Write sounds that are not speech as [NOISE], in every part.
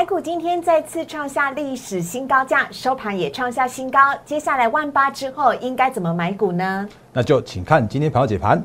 台股今天再次创下历史新高价，收盘也创下新高。接下来万八之后应该怎么买股呢？那就请看今天盘后解盘。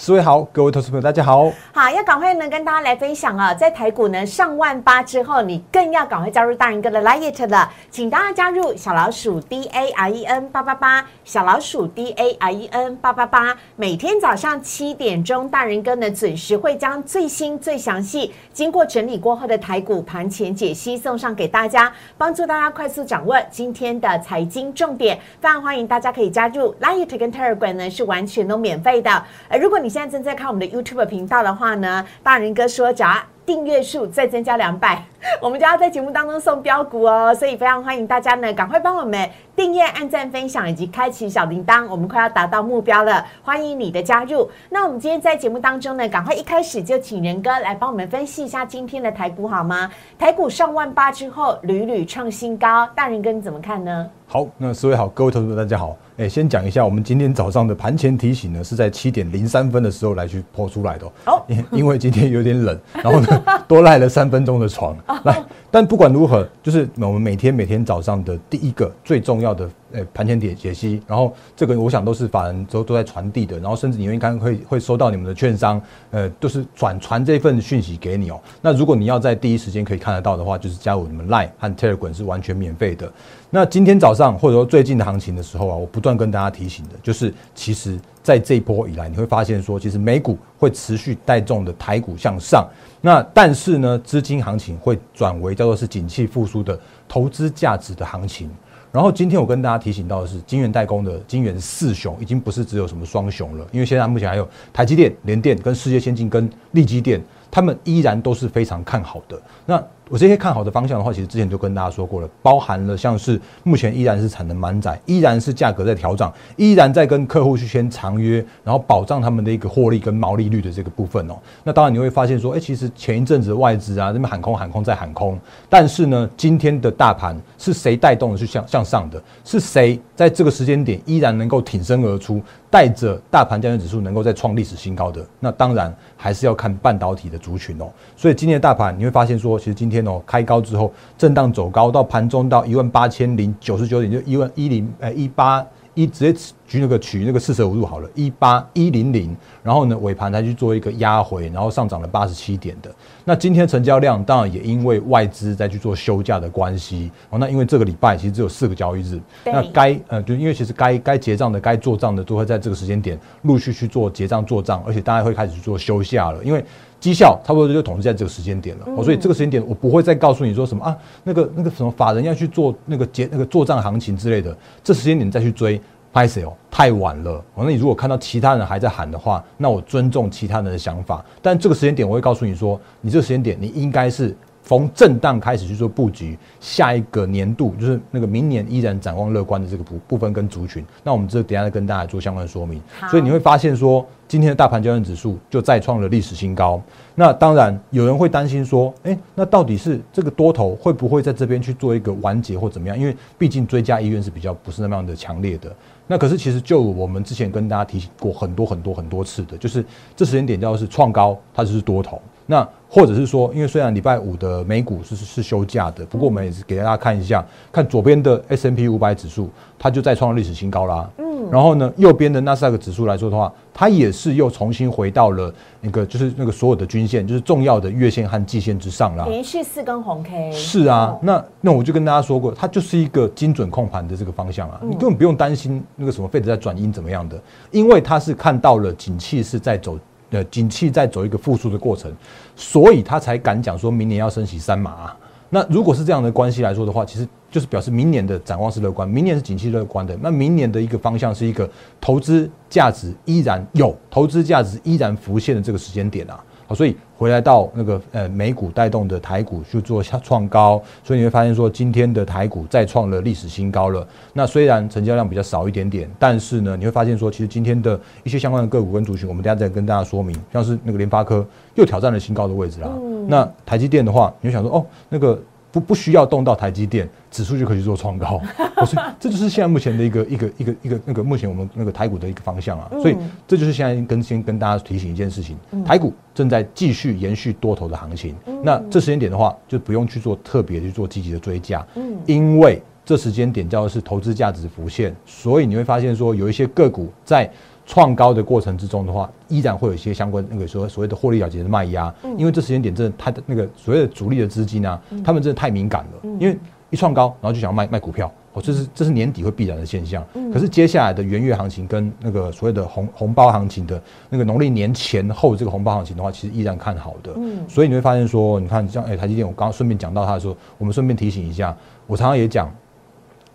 四位好，各位投资朋友大家好。好，要赶快呢跟大家来分享啊，在台股呢上万八之后，你更要赶快加入大人哥的 Lite 了，请大家加入小老鼠 D A R E N 八八八，小老鼠 D A R E N 八八八，每天早上七点钟，大人哥呢准时会将最新最详细、经过整理过后的台股盘前解析送上给大家，帮助大家快速掌握今天的财经重点。非常欢迎大家可以加入 Lite 跟 Telegram 呢是完全都免费的，呃，如果你你现在正在看我们的 YouTube 频道的话呢，大人哥说只要订阅数再增加两百，[LAUGHS] 我们就要在节目当中送标股哦，所以非常欢迎大家呢，赶快帮我们订阅、按赞、分享以及开启小铃铛，我们快要达到目标了，欢迎你的加入。那我们今天在节目当中呢，赶快一开始就请仁哥来帮我们分析一下今天的台股好吗？台股上万八之后屡屡创新高，大仁哥你怎么看呢？好，那四位好，各位投资者大家好。哎，先讲一下，我们今天早上的盘前提醒呢，是在七点零三分的时候来去播出来的哦。因因为今天有点冷，然后呢 [LAUGHS] 多赖了三分钟的床来。但不管如何，就是我们每天每天早上的第一个最重要的。呃，盘前解解析，然后这个我想都是法人都都在传递的，然后甚至你们应该会会收到你们的券商，呃，都是转传这份讯息给你哦。那如果你要在第一时间可以看得到的话，就是加入你们 Line 和 Telegram 是完全免费的。那今天早上或者说最近的行情的时候啊，我不断跟大家提醒的，就是其实在这一波以来，你会发现说，其实美股会持续带动的台股向上，那但是呢，资金行情会转为叫做是景气复苏的投资价值的行情。然后今天我跟大家提醒到的是，金元代工的金元四雄已经不是只有什么双雄了，因为现在目前还有台积电、联电、跟世界先进、跟力基电，他们依然都是非常看好的。那我这些看好的方向的话，其实之前就跟大家说过了，包含了像是目前依然是产能满载，依然是价格在调整，依然在跟客户去签长约，然后保障他们的一个获利跟毛利率的这个部分哦。那当然你会发现说，哎，其实前一阵子外资啊那边喊空喊空再喊空，但是呢，今天的大盘是谁带动的去向向上的？是谁在这个时间点依然能够挺身而出？带着大盘交易指数能够再创历史新高的，那当然还是要看半导体的族群哦。所以今天的大盘你会发现说，其实今天哦开高之后震荡走高，到盘中到一万八千零九十九点，就一万一零呃一八。一直接举那个取那个四舍五入好了，一八一零零，然后呢尾盘才去做一个压回，然后上涨了八十七点的。那今天成交量当然也因为外资在去做休假的关系哦。那因为这个礼拜其实只有四个交易日，那该呃就因为其实该该结账的该做账的都会在这个时间点陆续去做结账做账，而且大家会开始去做休假了，因为。绩效差不多就统计在这个时间点了，哦，所以这个时间点我不会再告诉你说什么啊，那个那个什么法人要去做那个结那个做账行情之类的，这时间点再去追，拍谁哦？太晚了。哦，那你如果看到其他人还在喊的话，那我尊重其他人的想法，但这个时间点我会告诉你说，你这个时间点你应该是。从震荡开始去做布局，下一个年度就是那个明年依然展望乐观的这个部部分跟族群，那我们这等下再跟大家做相关的说明。所以你会发现说，今天的大盘交易指数就再创了历史新高。那当然有人会担心说，哎，那到底是这个多头会不会在这边去做一个完结或怎么样？因为毕竟追加意愿是比较不是那么样的强烈的。那可是其实就我们之前跟大家提醒过很多很多很多次的，就是这时间点叫是创高，它就是多头。那或者是说，因为虽然礼拜五的美股是是休假的，不过我们也是给大家看一下，看左边的 S M P 五百指数，它就再创历史新高啦。嗯，然后呢，右边的纳斯达克指数来说的话，它也是又重新回到了那个就是那个所有的均线，就是重要的月线和季线之上啦。连续四根红 K。是啊，那那我就跟大家说过，它就是一个精准控盘的这个方向啊，你根本不用担心那个什么费德在转阴怎么样的，因为它是看到了景气是在走。呃，景气在走一个复苏的过程，所以他才敢讲说明年要升息三码。那如果是这样的关系来说的话，其实就是表示明年的展望是乐观，明年是景气乐观的。那明年的一个方向是一个投资价值依然有投资价值依然浮现的这个时间点啊。好，所以回来到那个呃美股带动的台股去做下创高，所以你会发现说今天的台股再创了历史新高了。那虽然成交量比较少一点点，但是呢，你会发现说其实今天的一些相关的个股跟族群，我们等下再跟大家说明，像是那个联发科又挑战了新高的位置啦。那台积电的话，你就想说哦，那个。不不需要动到台积电指数就可以去做创高，所以这就是现在目前的一个一个一个一个那个目前我们那个台股的一个方向啊，所以这就是现在跟先跟大家提醒一件事情，台股正在继续延续多头的行情，那这时间点的话就不用去做特别去做积极的追加，因为这时间点叫的是投资价值浮现，所以你会发现说有一些个股在。创高的过程之中的话，依然会有一些相关那个所所谓的获利了结的卖压，因为这时间点真的太那个所谓的主力的资金啊，他们真的太敏感了，因为一创高，然后就想要卖卖股票，哦，这是这是年底会必然的现象。可是接下来的元月行情跟那个所谓的红红包行情的那个农历年前后这个红包行情的话，其实依然看好的。所以你会发现说，你看像哎台积电，我刚刚顺便讲到它的时候，我们顺便提醒一下，我常常也讲，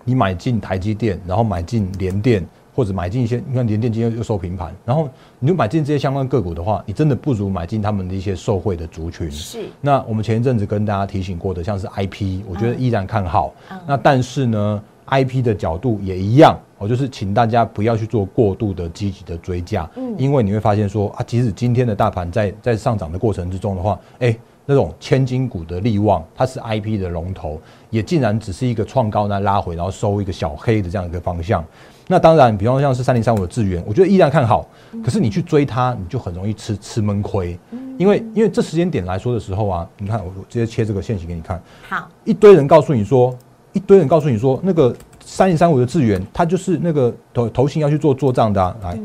你买进台积电，然后买进联电。或者买进一些，你看联电今天又收平盘，然后你就买进这些相关个股的话，你真的不如买进他们的一些受惠的族群。是。那我们前一阵子跟大家提醒过的，像是 IP，我觉得依然看好。那但是呢，IP 的角度也一样，我就是请大家不要去做过度的积极的追价，嗯，因为你会发现说啊，即使今天的大盘在在上涨的过程之中的话，哎，那种千金股的利旺，它是 IP 的龙头，也竟然只是一个创高呢拉回，然后收一个小黑的这样一个方向。那当然，比方像是三零三五的智源，我觉得依然看好。可是你去追它，你就很容易吃吃闷亏。因为因为这时间点来说的时候啊，你看我直接切这个线型给你看。好，一堆人告诉你说，一堆人告诉你说，那个三零三五的智源，它就是那个头头型要去做做账的。来，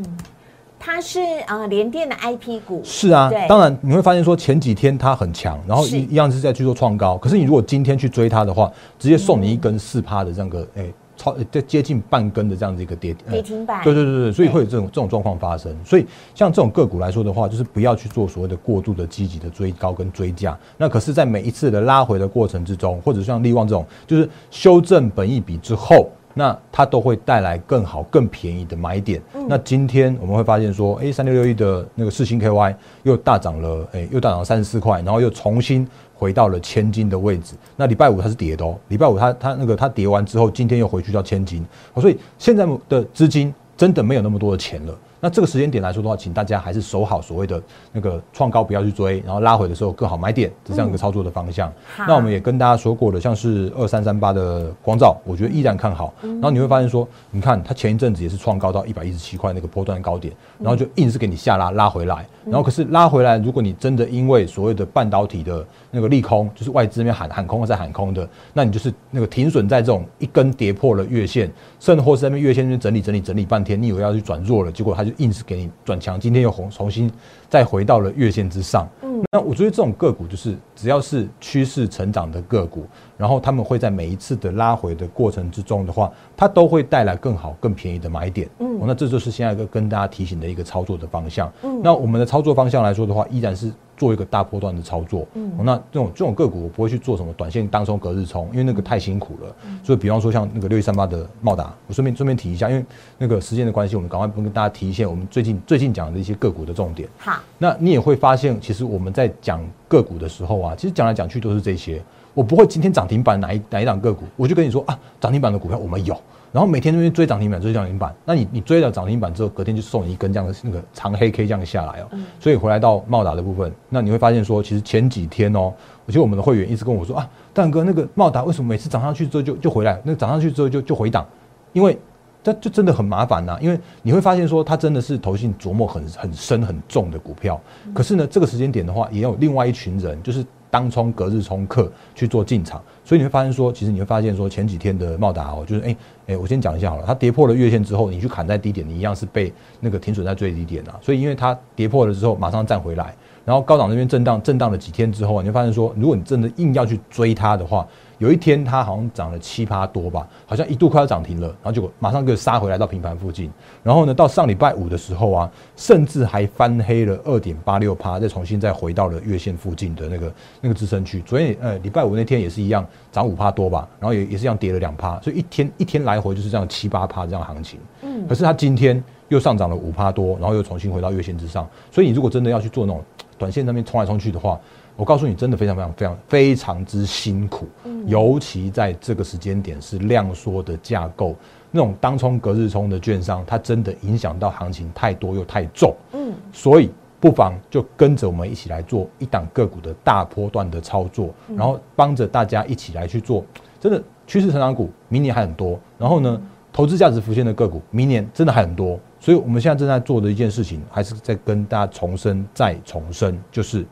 它是啊联电的 IP 股。是啊，当然你会发现说前几天它很强，然后一一样是在去做创高。可是你如果今天去追它的话，直接送你一根四趴的这样个哎。超在接近半根的这样子一个跌跌停板，对对对对，所以会有这种这种状况发生。所以像这种个股来说的话，就是不要去做所谓的过度的积极的追高跟追价。那可是，在每一次的拉回的过程之中，或者像利旺这种，就是修正本益比之后，那它都会带来更好更便宜的买点。那今天我们会发现说，哎，三六六一的那个四星 KY 又大涨了，哎，又大涨了三十四块，然后又重新。回到了千金的位置，那礼拜五它是跌的哦。礼拜五它它那个它跌完之后，今天又回去到千金，所以现在的资金真的没有那么多的钱了。那这个时间点来说的话，请大家还是守好所谓的那个创高，不要去追，然后拉回的时候更好买点，是这样一个操作的方向。那我们也跟大家说过了，像是二三三八的光照，我觉得依然看好。然后你会发现说，你看它前一阵子也是创高到一百一十七块那个波段高点，然后就硬是给你下拉拉回来。然后可是拉回来，如果你真的因为所谓的半导体的那个利空，就是外资那边喊喊空在喊空的，那你就是那个停损在这种一根跌破了月线，甚至或是那边月线那边整理整理整理半天，你以为要去转弱了，结果它就硬是给你转强，今天又红重新再回到了月线之上。嗯，那我觉得这种个股就是只要是趋势成长的个股，然后他们会在每一次的拉回的过程之中的话，它都会带来更好更便宜的买点。嗯，那这就是现在一个跟大家提醒的一个操作的方向。嗯，那我们的操作方向来说的话，依然是。做一个大波段的操作，嗯，那这种这种个股我不会去做什么短线当冲、隔日冲，因为那个太辛苦了。所以，比方说像那个六一三八的茂达，我顺便顺便提一下，因为那个时间的关系，我们赶快跟大家提一下我们最近最近讲的一些个股的重点。好，那你也会发现，其实我们在讲个股的时候啊，其实讲来讲去都是这些。我不会今天涨停板哪一哪一档个股，我就跟你说啊，涨停板的股票我们有。然后每天那边追涨停板，追涨停板，那你你追了涨停板之后，隔天就送你一根这样的那个长黑 K 这样下来哦。所以回来到茂达的部分，那你会发现说，其实前几天哦，而且我们的会员一直跟我说啊，蛋哥那个茂达为什么每次涨上去之后就就回来，那涨上去之后就就回档？因为这就真的很麻烦呐。因为你会发现说，它真的是投信琢磨很很深很重的股票，可是呢，这个时间点的话，也有另外一群人就是。当冲隔日冲客去做进场，所以你会发现说，其实你会发现说，前几天的茂达哦，就是哎哎，我先讲一下好了，它跌破了月线之后，你去砍在低点，你一样是被那个停损在最低点啊。所以因为它跌破了之后，马上站回来，然后高档那边震荡震荡了几天之后，你会发现说，如果你真的硬要去追它的话。有一天它好像涨了七八多吧，好像一度快要涨停了，然后结果马上就杀回来到平盘附近。然后呢，到上礼拜五的时候啊，甚至还翻黑了二点八六趴，再重新再回到了月线附近的那个那个支撑区。昨天呃礼拜五那天也是一样涨五趴多吧，然后也也是一样跌了两趴，所以一天一天来回就是这样七八趴这样行情。嗯，可是它今天又上涨了五趴多，然后又重新回到月线之上。所以你如果真的要去做那种。短线上面冲来冲去的话，我告诉你，真的非常非常非常非常之辛苦。尤其在这个时间点是量缩的架构，那种当冲隔日冲的券商，它真的影响到行情太多又太重。嗯，所以不妨就跟着我们一起来做一档个股的大波段的操作，然后帮着大家一起来去做。真的趋势成长股，明年还很多。然后呢，投资价值浮现的个股，明年真的还很多。所以我们现在正在做的一件事情，还是在跟大家重申再重申，就是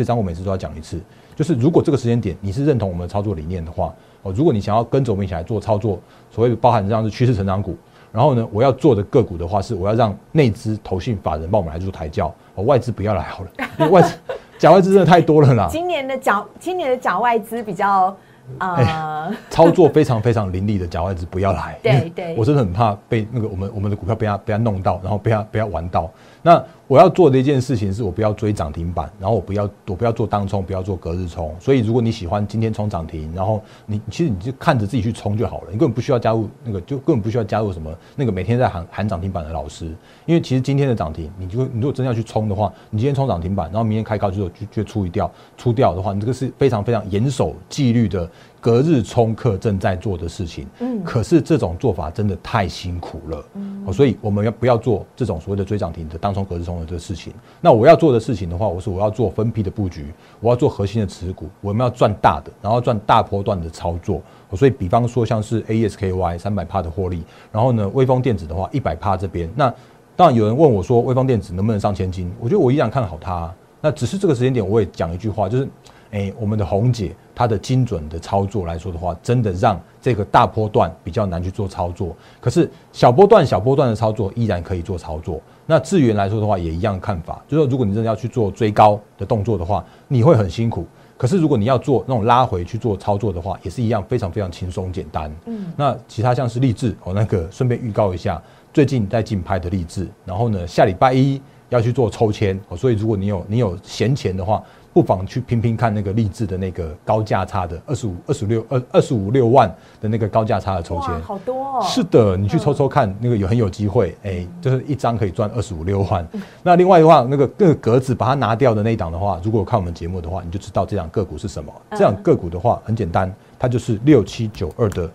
这张我每次都要讲一次，就是如果这个时间点你是认同我们的操作理念的话，哦，如果你想要跟着我们一起来做操作，所谓包含这样子趋势成长股，然后呢，我要做的个股的话，是我要让内资、投信、法人帮我们来做抬轿，哦，外资不要来好了，因为外资 [LAUGHS] 假外资真的太多了啦。今年的假今年的假外资比较。啊，操作非常非常凌厉的假外资不要来，[LAUGHS] 对对，我真的很怕被那个我们我们的股票被他被他弄到，然后被他被他玩到。那我要做的一件事情是我不要追涨停板，然后我不要我不要做当冲，不要做隔日冲。所以如果你喜欢今天冲涨停，然后你其实你就看着自己去冲就好了，你根本不需要加入那个，就根本不需要加入什么那个每天在喊喊涨停板的老师。因为其实今天的涨停，你就你如果真要去冲的话，你今天冲涨停板，然后明天开高就就就出一掉出掉的话，你这个是非常非常严守纪律的隔日冲客正在做的事情。嗯，可是这种做法真的太辛苦了。嗯，所以我们要不要做这种所谓的追涨停的当冲隔日冲的这个事情？那我要做的事情的话，我是我要做分批的布局，我要做核心的持股，我们要赚大的，然后赚大波段的操作。所以比方说像是 AESKY 三百帕的获利，然后呢，微风电子的话一百帕这边那。当然有人问我说，微风电子能不能上千金？我觉得我依然看好它。那只是这个时间点，我也讲一句话，就是，哎，我们的红姐她的精准的操作来说的话，真的让这个大波段比较难去做操作。可是小波段、小波段的操作依然可以做操作。那智源来说的话，也一样看法，就是说，如果你真的要去做追高的动作的话，你会很辛苦。可是如果你要做那种拉回去做操作的话，也是一样非常非常轻松简单。嗯，那其他像是励志哦，那个顺便预告一下。最近在竞拍的励志，然后呢，下礼拜一要去做抽签哦，所以如果你有你有闲钱的话，不妨去拼拼看那个励志的那个高价差的二十五二十六二二十五六万的那个高价差的抽签，好多哦。是的，你去抽抽看，那个有很有机会，哎，就是一张可以赚二十五六万。那另外的话，那个那个格子把它拿掉的那一档的话，如果看我们节目的话，你就知道这档个股是什么。这档个股的话很简单，它就是六七九二的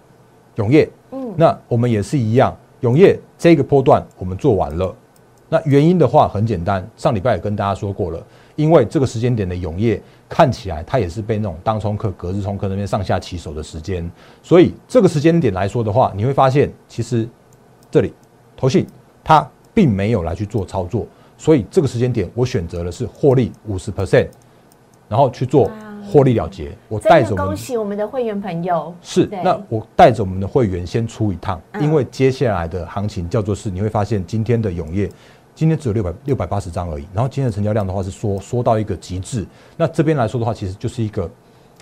永业。嗯，那我们也是一样。永业这个波段我们做完了，那原因的话很简单，上礼拜也跟大家说过了，因为这个时间点的永业看起来它也是被那种当冲客、隔日冲客那边上下起手的时间，所以这个时间点来说的话，你会发现其实这里投信它并没有来去做操作，所以这个时间点我选择的是获利五十 percent，然后去做。获利了结，我带着恭喜我们的会员朋友。是，那我带着我们的会员先出一趟，因为接下来的行情叫做是，你会发现今天的永业，今天只有六百六百八十张而已。然后今天的成交量的话是缩缩到一个极致，那这边来说的话，其实就是一个，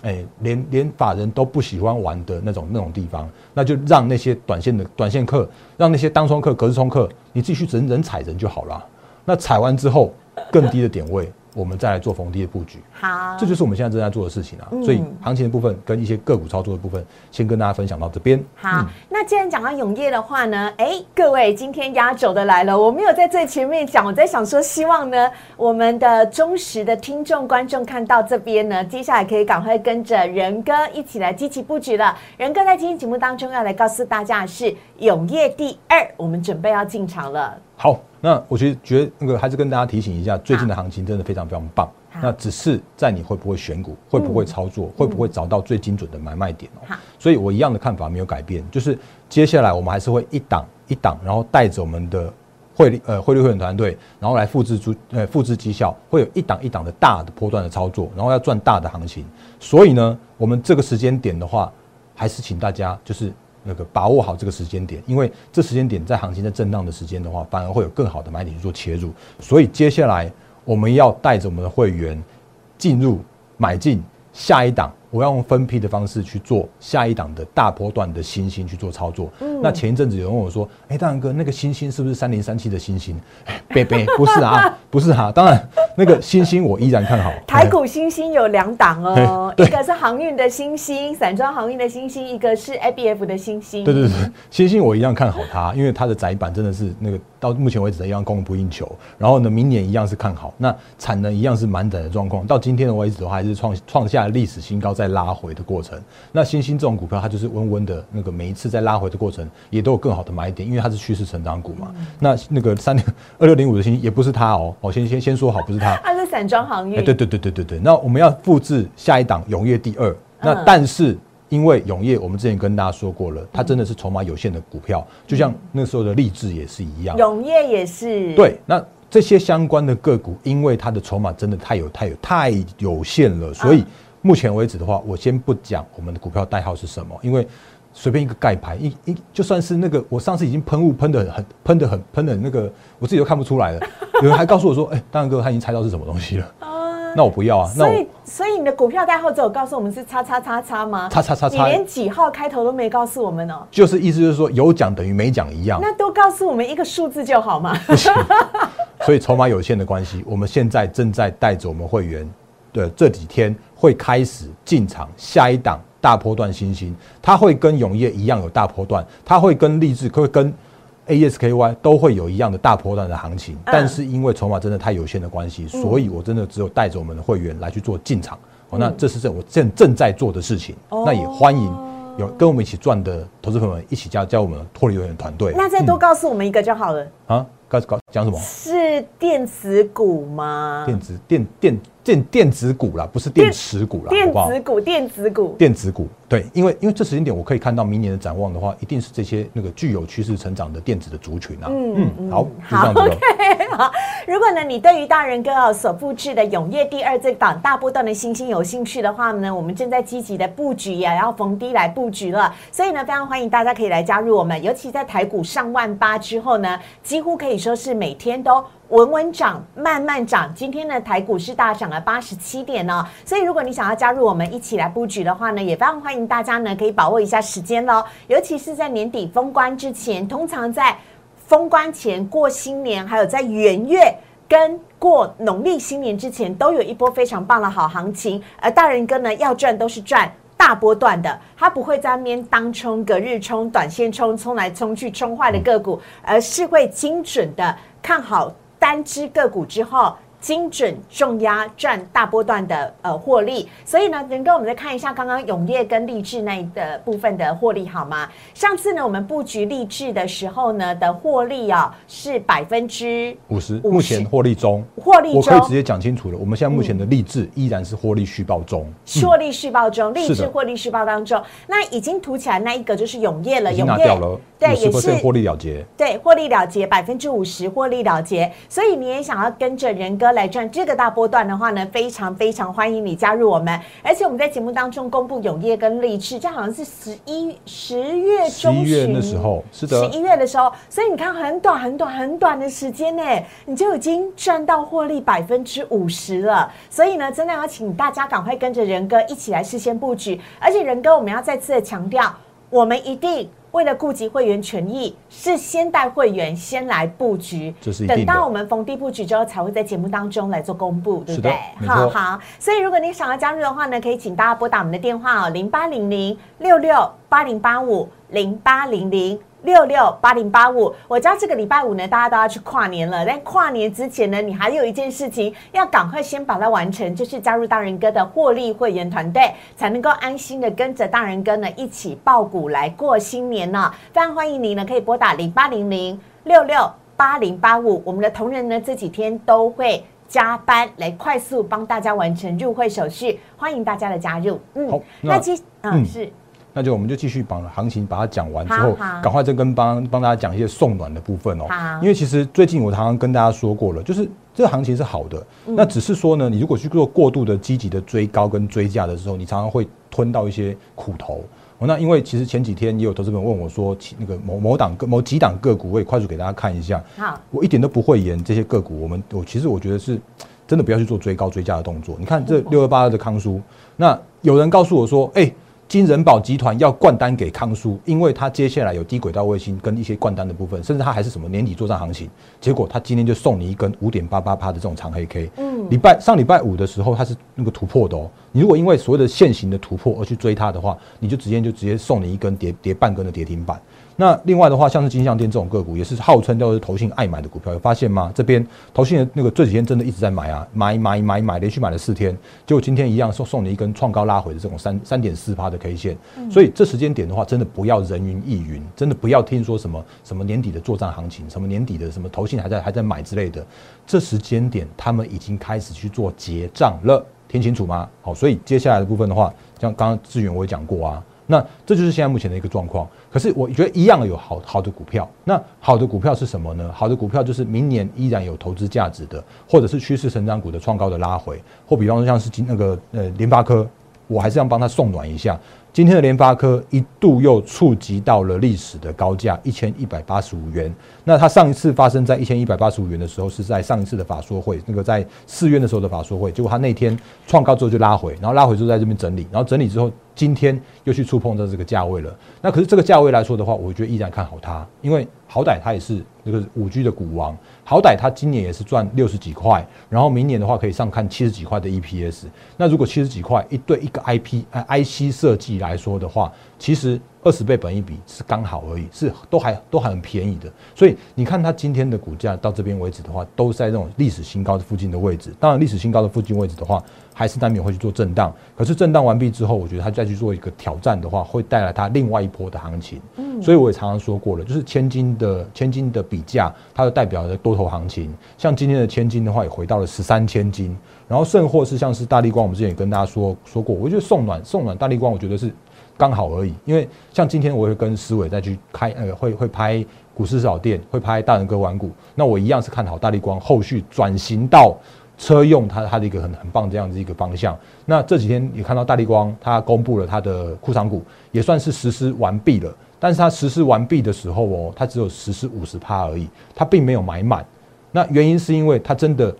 哎，连连法人都不喜欢玩的那种那种地方，那就让那些短线的短线客，让那些当冲客、隔日冲客，你自己去人人踩人就好了。那踩完之后，更低的点位。我们再来做逢低的布局，好，这就是我们现在正在做的事情啊。所以行情的部分跟一些个股操作的部分，先跟大家分享到这边。好，那既然讲到永业的话呢，哎，各位今天压轴的来了，我没有在最前面讲，我在想说，希望呢我们的忠实的听众观众看到这边呢，接下来可以赶快跟着仁哥一起来积极布局了。仁哥在今天节目当中要来告诉大家的是永业第二，我们准备要进场了。好。那我其实觉得那个还是跟大家提醒一下，最近的行情真的非常非常棒。那只是在你会不会选股，会不会操作，会不会找到最精准的买卖点哦。所以我一样的看法没有改变，就是接下来我们还是会一档一档，然后带着我们的汇率呃汇率会员团队，然后来复制出呃复制绩效，会有一档一档的大的波段的操作，然后要赚大的行情。所以呢，我们这个时间点的话，还是请大家就是。那个把握好这个时间点，因为这时间点在行情在震荡的时间的话，反而会有更好的买点去做切入。所以接下来我们要带着我们的会员进入买进下一档。我要用分批的方式去做下一档的大波段的新星去做操作。嗯，那前一阵子有人问我说：“哎，大哥，那个新星是不是三零三七的新星？”别别，不是啊，不是哈。当然，那个星星我依然看好。[LAUGHS] 台股星星有两档哦，一个是航运的星星，散装航运的星星，一个是 A B F 的星星。对对对，星星我一样看好它，因为它的窄板真的是那个。到目前为止一样供不应求。然后呢，明年一样是看好，那产能一样是满载的状况。到今天的为止的话，还是创创下历史新高，再拉回的过程。那星星这种股票，它就是温温的那个，每一次在拉回的过程，也都有更好的买点，因为它是趋势成长股嘛。那那个三六二六零五的星也不是它哦，我先先先说好，不是他，[LAUGHS] 他是散装行业。哎，对对对对对对。那我们要复制下一档永业第二，那但是。因为永业，我们之前跟大家说过了，它真的是筹码有限的股票，就像那时候的励志也是一样。永业也是。对，那这些相关的个股，因为它的筹码真的太有、太有、太有限了，所以目前为止的话，我先不讲我们的股票代号是什么，因为随便一个盖牌，一一就算是那个，我上次已经喷雾喷的很、喷的很、喷的那个，我自己都看不出来了。[LAUGHS] 有人还告诉我说：“哎，大然哥，他已经猜到是什么东西了。”那我不要啊！所以，所以你的股票代号只有告诉我们是叉叉叉叉吗？叉叉叉叉，你连几号开头都没告诉我们哦。就是意思就是说，有奖等于没奖一样。那都告诉我们一个数字就好吗？不行。所以筹码有限的关系，我们现在正在带着我们会员，对这几天会开始进场下一档大波段新星，它会跟永业一样有大波段，它会跟励志会跟。A S K Y 都会有一样的大波段的行情，但是因为筹码真的太有限的关系，所以我真的只有带着我们的会员来去做进场。哦，那这是正我正正在做的事情。那也欢迎有跟我们一起赚的投资朋友们一起加加我们脱离会员团队。那再多告诉我们一个就好了。啊，告告讲什么？是电子股吗？电子电电电电子股啦，不是电池股啦，电子股，电子股，电子股。对，因为因为这时间点，我可以看到明年的展望的话，一定是这些那个具有趋势成长的电子的族群啊。嗯嗯，好，好，OK，[LAUGHS] 好，如果呢你对于大人哥哦所布置的永业第二这档大波段的新星有兴趣的话呢，我们正在积极的布局呀，然后逢低来布局了。所以呢，非常欢迎大家可以来加入我们，尤其在台股上万八之后呢，几乎可以说是每天都。稳稳涨，慢慢涨。今天呢，台股是大涨了八十七点哦。所以，如果你想要加入我们一起来布局的话呢，也非常欢迎大家呢，可以把握一下时间喽。尤其是在年底封关之前，通常在封关前过新年，还有在元月跟过农历新年之前，都有一波非常棒的好行情。而大人哥呢，要赚都是赚大波段的，他不会在那边当冲、隔日冲、短线冲、冲来冲去、冲坏的个股，而是会精准的看好。三只个股之后。精准重压赚大波段的呃获利，所以呢，仁哥，我们再看一下刚刚永业跟励志那的部分的获利好吗？上次呢，我们布局励志的时候呢的获利啊是百分之五十，目前获利中，获利中，我可以直接讲清楚了。我们现在目前的励志依然是获利续报中，获利续报中，励志获利续报当中，那已经涂起来那一个就是永业了，永业了，对，也是获利了结，对，获利了结百分之五十获利了结，所以你也想要跟着仁哥。来赚这个大波段的话呢，非常非常欢迎你加入我们。而且我们在节目当中公布永业跟励志，这好像是十一十月中旬的时候，是的，十一月的时候。所以你看，很短很短很短的时间呢，你就已经赚到获利百分之五十了。所以呢，真的要请大家赶快跟着仁哥一起来事先布局。而且仁哥，我们要再次的强调，我们一定。为了顾及会员权益，是先带会员先来布局，这是等到我们逢低布局之后，才会在节目当中来做公布，对不对？好好，所以如果你想要加入的话呢，可以请大家拨打我们的电话哦，零八零零六六八零八五零八零零。六六八零八五，我知道这个礼拜五呢，大家都要去跨年了。但跨年之前呢，你还有一件事情要赶快先把它完成，就是加入大人哥的获利会员团队，才能够安心的跟着大人哥呢一起爆股来过新年呢。非常欢迎您呢，可以拨打零八零零六六八零八五，我们的同仁呢这几天都会加班来快速帮大家完成入会手续，欢迎大家的加入。嗯，好，那其嗯是。那就我们就继续把行情把它讲完之后，赶快再跟帮帮大家讲一些送暖的部分哦。因为其实最近我常常跟大家说过了，就是这个行情是好的，那只是说呢，你如果去做过度的积极的追高跟追价的时候，你常常会吞到一些苦头。那因为其实前几天也有投资人问我说，那个某某档个某几档个股，我也快速给大家看一下。好，我一点都不会演这些个股。我们我其实我觉得是真的不要去做追高追价的动作。你看这六二八二的康叔，那有人告诉我说，哎。金人保集团要灌单给康舒，因为他接下来有低轨道卫星跟一些灌单的部分，甚至他还是什么年底作战行情。结果他今天就送你一根五点八八趴的这种长黑 K。嗯，礼拜上礼拜五的时候，他是那个突破的哦，你如果因为所谓的现行的突破而去追它的话，你就直接就直接送你一根跌跌半根的跌停板。那另外的话，像是金象店这种个股，也是号称叫做投信爱买的股票，有发现吗？这边投信的那个这几天真的一直在买啊，买买买买，连续买了四天，结果今天一样送送你一根创高拉回的这种三三点四趴的 K 线。所以这时间点的话，真的不要人云亦云，真的不要听说什么什么年底的作战行情，什么年底的什么投信还在还在买之类的。这时间点，他们已经开始去做结账了，听清楚吗？好，所以接下来的部分的话，像刚刚志远我也讲过啊。那这就是现在目前的一个状况。可是我觉得一样有好好的股票。那好的股票是什么呢？好的股票就是明年依然有投资价值的，或者是趋势成长股的创高的拉回，或比方说像是今那个呃联发科，我还是要帮他送暖一下。今天的联发科一度又触及到了历史的高价一千一百八十五元。那它上一次发生在一千一百八十五元的时候，是在上一次的法说会，那个在四月的时候的法说会。结果它那天创高之后就拉回，然后拉回之后在这边整理，然后整理之后今天又去触碰到这个价位了。那可是这个价位来说的话，我觉得依然看好它，因为好歹它也是那个五 G 的股王。好歹它今年也是赚六十几块，然后明年的话可以上看七十几块的 EPS。那如果七十几块一对一个 IP 呃 IC 设计来说的话，其实。二十倍本一比是刚好而已，是都还都还很便宜的。所以你看它今天的股价到这边为止的话，都是在这种历史新高的附近的位置。当然，历史新高的附近位置的话，还是难免会去做震荡。可是震荡完毕之后，我觉得它再去做一个挑战的话，会带来它另外一波的行情。嗯，所以我也常常说过了，就是千金的千金的比价，它就代表着多头行情。像今天的千金的话，也回到了十三千金。然后甚或是像是大力光，我们之前也跟大家说说过，我觉得送暖送暖大力光，我觉得是。刚好而已，因为像今天我会跟思伟再去开，呃，会会拍股市小店，会拍大人哥玩股，那我一样是看好大力光后续转型到车用，它它的一个很很棒这样子一个方向。那这几天也看到大力光，它公布了它的库藏股，也算是实施完毕了。但是它实施完毕的时候哦，它只有实施五十趴而已，它并没有买满。那原因是因为它真的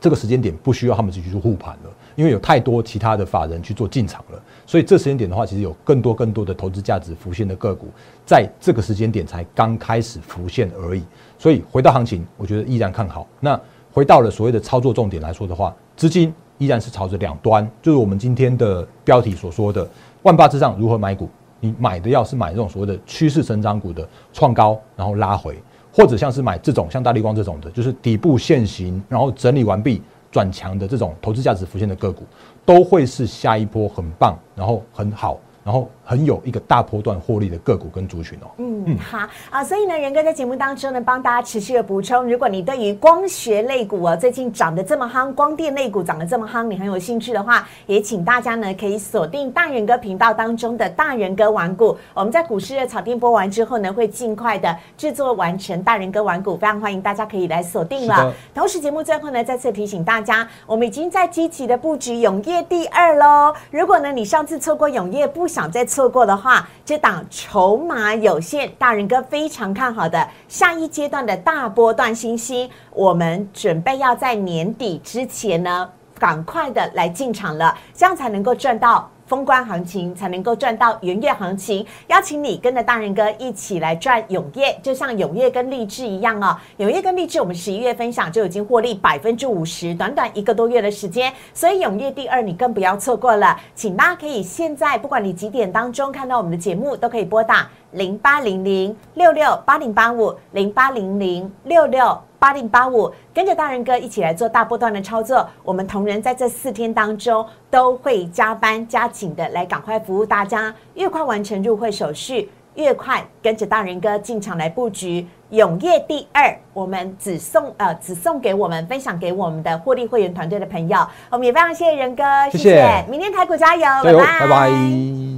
这个时间点不需要他们去做护盘了。因为有太多其他的法人去做进场了，所以这时间点的话，其实有更多更多的投资价值浮现的个股，在这个时间点才刚开始浮现而已。所以回到行情，我觉得依然看好。那回到了所谓的操作重点来说的话，资金依然是朝着两端，就是我们今天的标题所说的“万八之上如何买股”。你买的要是买这种所谓的趋势成长股的创高，然后拉回，或者像是买这种像大力光这种的，就是底部现形，然后整理完毕。转强的这种投资价值浮现的个股，都会是下一波很棒，然后很好。然后很有一个大波段获利的个股跟族群哦。嗯，好啊，所以呢，仁哥在节目当中呢，帮大家持续的补充。如果你对于光学类股啊，最近涨得这么夯，光电类股涨得这么夯，你很有兴趣的话，也请大家呢可以锁定大仁哥频道当中的大仁哥玩股。我们在股市的草定播完之后呢，会尽快的制作完成大仁哥玩股，非常欢迎大家可以来锁定了。同时，节目最后呢，再次提醒大家，我们已经在积极的布局永业第二喽。如果呢，你上次错过永业，不想想再错过的话，这档筹码有限，大人哥非常看好的下一阶段的大波段信息，我们准备要在年底之前呢，赶快的来进场了，这样才能够赚到。封关行情才能够赚到元月行情，邀请你跟着大人哥一起来赚永业，就像永业跟励志一样哦。永业跟励志，我们十一月分享就已经获利百分之五十，短短一个多月的时间，所以永业第二你更不要错过了。请大家可以现在不管你几点当中看到我们的节目，都可以拨打零八零零六六八零八五零八零零六六。八零八五，跟着大人哥一起来做大波段的操作。我们同仁在这四天当中都会加班加紧的来赶快服务大家，越快完成入会手续，越快跟着大人哥进场来布局永业第二。我们只送呃只送给我们分享给我们的获利会员团队的朋友。我们也非常谢谢仁哥，谢谢。明天台股加油，拜拜拜拜。